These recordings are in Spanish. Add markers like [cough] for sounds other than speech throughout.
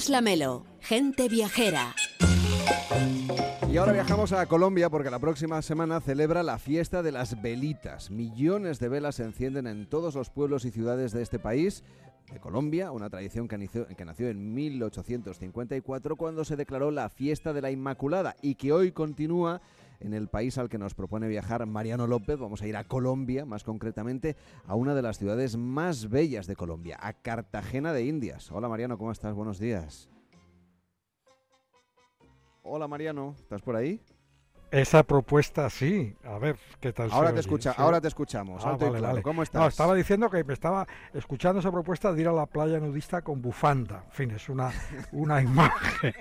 Tomás Lamelo, gente viajera. Y ahora viajamos a Colombia porque la próxima semana celebra la fiesta de las velitas. Millones de velas se encienden en todos los pueblos y ciudades de este país, de Colombia, una tradición que que nació en 1854 cuando se declaró la fiesta de la Inmaculada y que hoy continúa en el país al que nos propone viajar Mariano López. Vamos a ir a Colombia, más concretamente a una de las ciudades más bellas de Colombia, a Cartagena de Indias. Hola Mariano, ¿cómo estás? Buenos días. Hola Mariano, ¿estás por ahí? Esa propuesta sí. A ver, ¿qué tal? Ahora te escucha, ahora te escuchamos. Ah, ¿Cómo estás? No, estaba diciendo que me estaba escuchando esa propuesta de ir a la playa nudista con bufanda. En fin, es una, una [laughs] imagen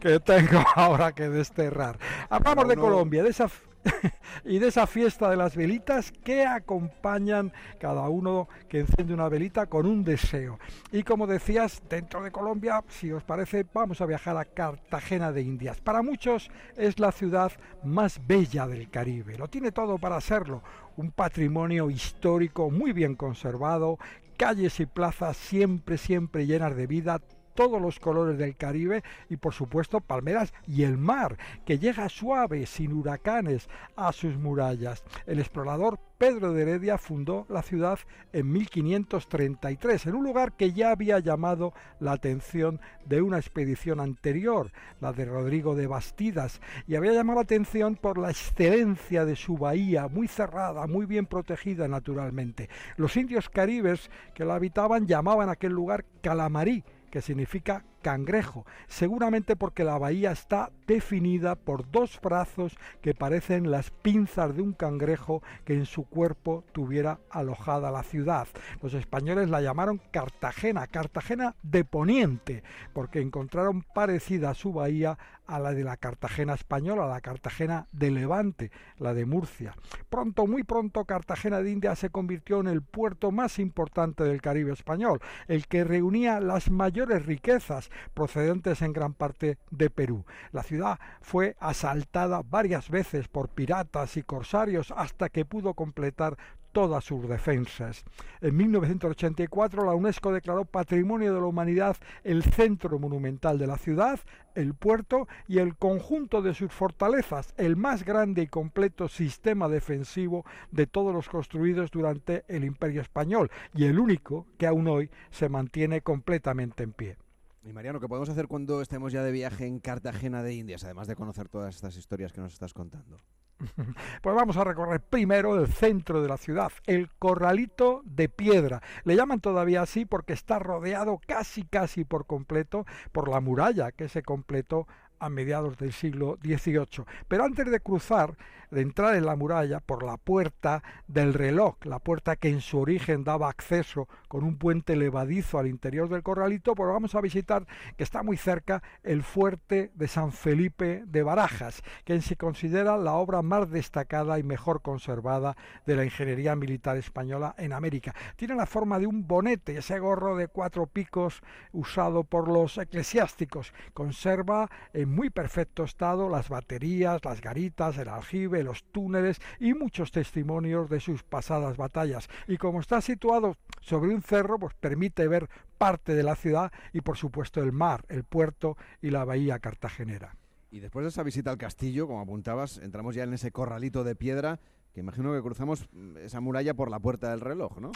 que tengo ahora que desterrar. Hablamos de Colombia, de esa [laughs] y de esa fiesta de las velitas que acompañan cada uno que enciende una velita con un deseo. Y como decías, dentro de Colombia, si os parece, vamos a viajar a Cartagena de Indias. Para muchos es la ciudad más bella del Caribe. Lo tiene todo para serlo. Un patrimonio histórico muy bien conservado, calles y plazas siempre, siempre llenas de vida, todos los colores del Caribe y por supuesto palmeras y el mar, que llega suave, sin huracanes, a sus murallas. El explorador Pedro de Heredia fundó la ciudad en 1533, en un lugar que ya había llamado la atención de una expedición anterior, la de Rodrigo de Bastidas, y había llamado la atención por la excelencia de su bahía, muy cerrada, muy bien protegida naturalmente. Los indios caribes que la habitaban llamaban aquel lugar Calamarí, que significa cangrejo, seguramente porque la bahía está definida por dos brazos que parecen las pinzas de un cangrejo que en su cuerpo tuviera alojada la ciudad. Los españoles la llamaron Cartagena, Cartagena de Poniente, porque encontraron parecida su bahía a la de la Cartagena española, la Cartagena de Levante, la de Murcia. Pronto, muy pronto, Cartagena de India se convirtió en el puerto más importante del Caribe español, el que reunía las mayores riquezas procedentes en gran parte de Perú. La ciudad fue asaltada varias veces por piratas y corsarios hasta que pudo completar todas sus defensas. En 1984 la UNESCO declaró Patrimonio de la Humanidad el centro monumental de la ciudad, el puerto y el conjunto de sus fortalezas, el más grande y completo sistema defensivo de todos los construidos durante el Imperio Español y el único que aún hoy se mantiene completamente en pie. Y Mariano, ¿qué podemos hacer cuando estemos ya de viaje en Cartagena de Indias, además de conocer todas estas historias que nos estás contando? [laughs] Pues vamos a recorrer primero el centro de la ciudad, el Corralito de Piedra. Le llaman todavía así porque está rodeado casi casi por completo por la muralla que se completó a mediados del siglo XVIII. Pero antes de cruzar, de entrar en la muralla por la puerta del reloj, la puerta que en su origen daba acceso con un puente levadizo al interior del corralito, pues vamos a visitar, que está muy cerca, el fuerte de San Felipe de Barajas, que se considera la obra más destacada y mejor conservada de la ingeniería militar española en América. Tiene la forma de un bonete, ese gorro de cuatro picos usado por los eclesiásticos. Conserva en muy perfecto estado las baterías, las garitas, el aljibe, los túneles y muchos testimonios de sus pasadas batallas. Y como está situado sobre un cerro, pues permite ver parte de la ciudad y por supuesto el mar, el puerto y la bahía cartagenera. Y después de esa visita al castillo, como apuntabas, entramos ya en ese corralito de piedra que imagino que cruzamos esa muralla por la puerta del reloj, ¿no?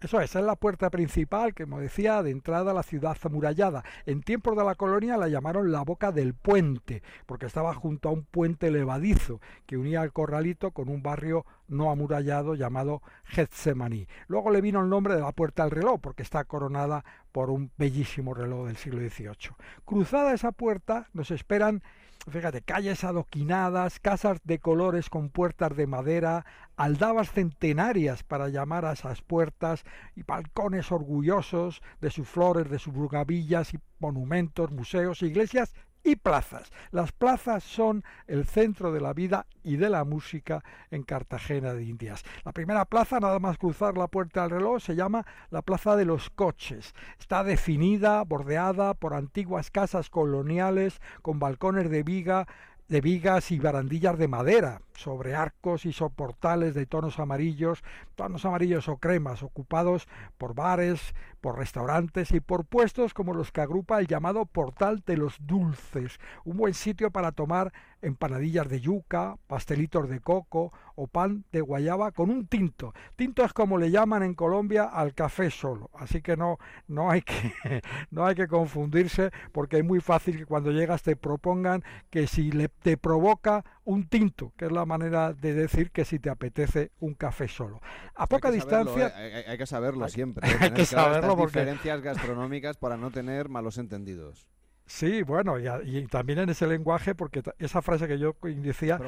Eso es, es la puerta principal, que como decía, de entrada a la ciudad amurallada. En tiempos de la colonia la llamaron la boca del puente, porque estaba junto a un puente levadizo que unía al corralito con un barrio no amurallado llamado Getsemaní. Luego le vino el nombre de la puerta del reloj, porque está coronada por un bellísimo reloj del siglo XVIII. Cruzada esa puerta nos esperan Fíjate, calles adoquinadas, casas de colores con puertas de madera, aldabas centenarias para llamar a esas puertas y balcones orgullosos de sus flores, de sus brugavillas y monumentos, museos, iglesias y plazas. Las plazas son el centro de la vida y de la música en Cartagena de Indias. La primera plaza, nada más cruzar la puerta del reloj, se llama la Plaza de los Coches. Está definida, bordeada por antiguas casas coloniales con balcones de viga de vigas y barandillas de madera, sobre arcos y soportales de tonos amarillos, tonos amarillos o cremas, ocupados por bares, por restaurantes y por puestos como los que agrupa el llamado Portal de los Dulces, un buen sitio para tomar empanadillas de yuca, pastelitos de coco o pan de guayaba con un tinto. Tinto es como le llaman en Colombia al café solo, así que no, no, hay, que, [laughs] no hay que confundirse porque es muy fácil que cuando llegas te propongan que si le, te provoca un tinto, que es la manera de decir que si te apetece un café solo. A poca distancia... ¿eh? hay, que saberlo siempre. Hay, que saberlo [laughs] porque... diferencias gastronómicas para no tener malos entendidos. Sí, bueno, y, también en ese lenguaje, porque esa frase que yo decía,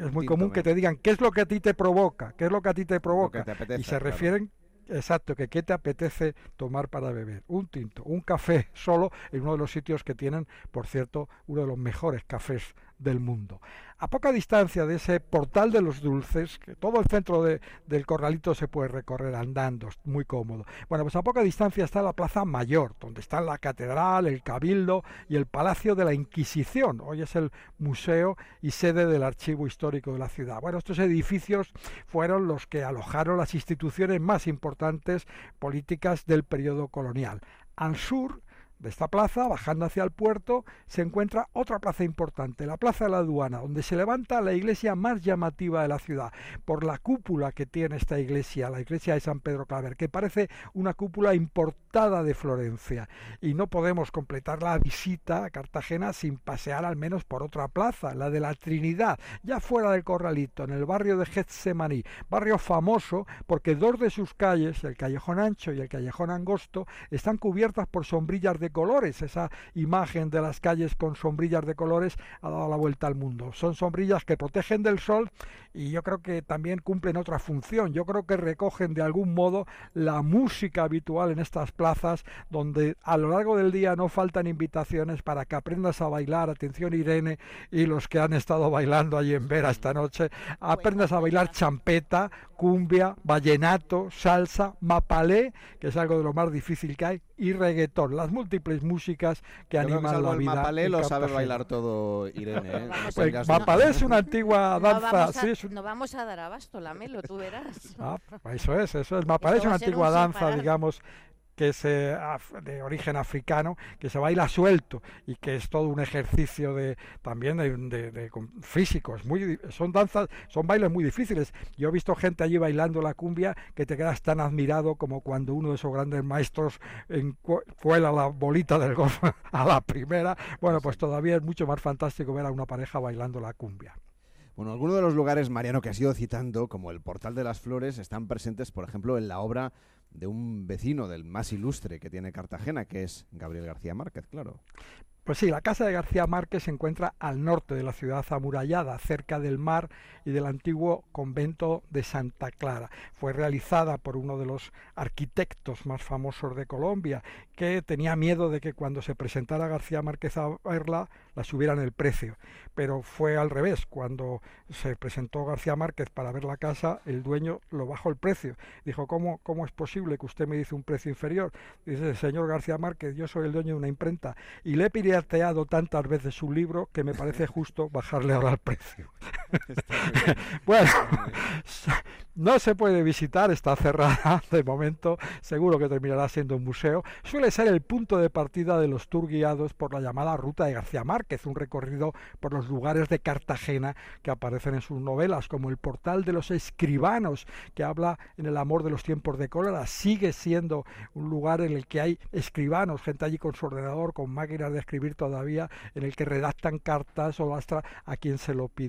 es muy común que te digan, ¿qué es lo que a ti te provoca? ¿Qué es lo que a ti te provoca? y se refieren, exacto, que qué te apetece tomar para beber. Un tinto, un café solo en uno de los sitios que tienen, por cierto, uno de los mejores cafés del mundo. A poca distancia de ese portal de los dulces, que todo el centro del corralito se puede recorrer andando, muy cómodo. Bueno, pues a poca distancia está la Plaza Mayor, donde está la catedral, el cabildo y el Palacio de la Inquisición. Hoy es el museo y sede del archivo histórico de la ciudad. Bueno, estos edificios fueron los que alojaron las instituciones más importantes políticas del periodo colonial. Al sur de esta plaza, bajando hacia el puerto, se encuentra otra plaza importante, la Plaza de la Aduana, donde se levanta la iglesia más llamativa de la ciudad, por la cúpula que tiene esta iglesia, la iglesia de San Pedro Claver, que parece una cúpula importada de Florencia. Y no podemos completar la visita a Cartagena sin pasear al menos por otra plaza, la de la Trinidad, ya fuera del Corralito, en el barrio de Getsemaní, barrio famoso porque dos de sus calles, el Callejón Ancho y el Callejón Angosto, están cubiertas por sombrillas de colores. Esa imagen de las calles con sombrillas de colores ha dado la vuelta al mundo. Son sombrillas que protegen del sol y yo creo que también cumplen otra función. Yo creo que recogen de algún modo la música habitual en estas plazas donde a lo largo del día no faltan invitaciones para que aprendas a bailar. Atención Irene y los que han estado bailando allí en Vera esta noche. Aprendas a bailar champeta, cumbia, vallenato, salsa, mapalé, que es algo de lo más difícil que hay, y reggaetón. Las múltiples músicas que animan la vida. Mapalé lo sabe bailar todo, Irene. ¿eh? Pues Mapalé es una antigua danza. No vamos a, dar abasto, la melo, tú verás. Ah, eso es, eso es. Mapalé es una antigua danza, digamos, que es eh, de origen africano, que se baila suelto y que es todo un ejercicio de también de, de, físicos. Muy, son danzas, son bailes muy difíciles. Yo he visto gente allí bailando la cumbia que te quedas tan admirado como cuando uno de esos grandes maestros cuela la bolita del golf [laughs] a la primera. Bueno, pues todavía es mucho más fantástico ver a una pareja bailando la cumbia. Bueno, algunos de los lugares, Mariano, que has ido citando, como el Portal de las Flores, están presentes, por ejemplo, en la obra de un vecino del más ilustre que tiene Cartagena, que es Gabriel García Márquez, claro. Pues sí, la casa de García Márquez se encuentra al norte de la ciudad amurallada, cerca del mar y del antiguo convento de Santa Clara. Fue realizada por uno de los arquitectos más famosos de Colombia, que tenía miedo de que cuando se presentara García Márquez a verla, la subieran el precio. Pero fue al revés, cuando se presentó García Márquez para ver la casa, el dueño lo bajó el precio. Dijo, ¿cómo, cómo es posible que usted me dice un precio inferior? Dice, señor García Márquez, yo soy el dueño de una imprenta y le he pirateado tantas veces su libro que me parece [laughs] justo bajarle ahora el precio. [laughs] bueno, [laughs] no se puede visitar, está [laughs] cerrada de momento, seguro que terminará siendo un museo. Suele ser el punto de partida de los tour guiados por la llamada Ruta de García Márquez, un recorrido por los lugares de Cartagena que aparecen en sus novelas, como el Portal de los Escribanos, que habla en el amor de los tiempos de cólera. Sigue siendo un lugar en el que hay escribanos, gente allí con su ordenador, con máquinas de escribir todavía, en el que redactan cartas o lastra a quien se lo piden.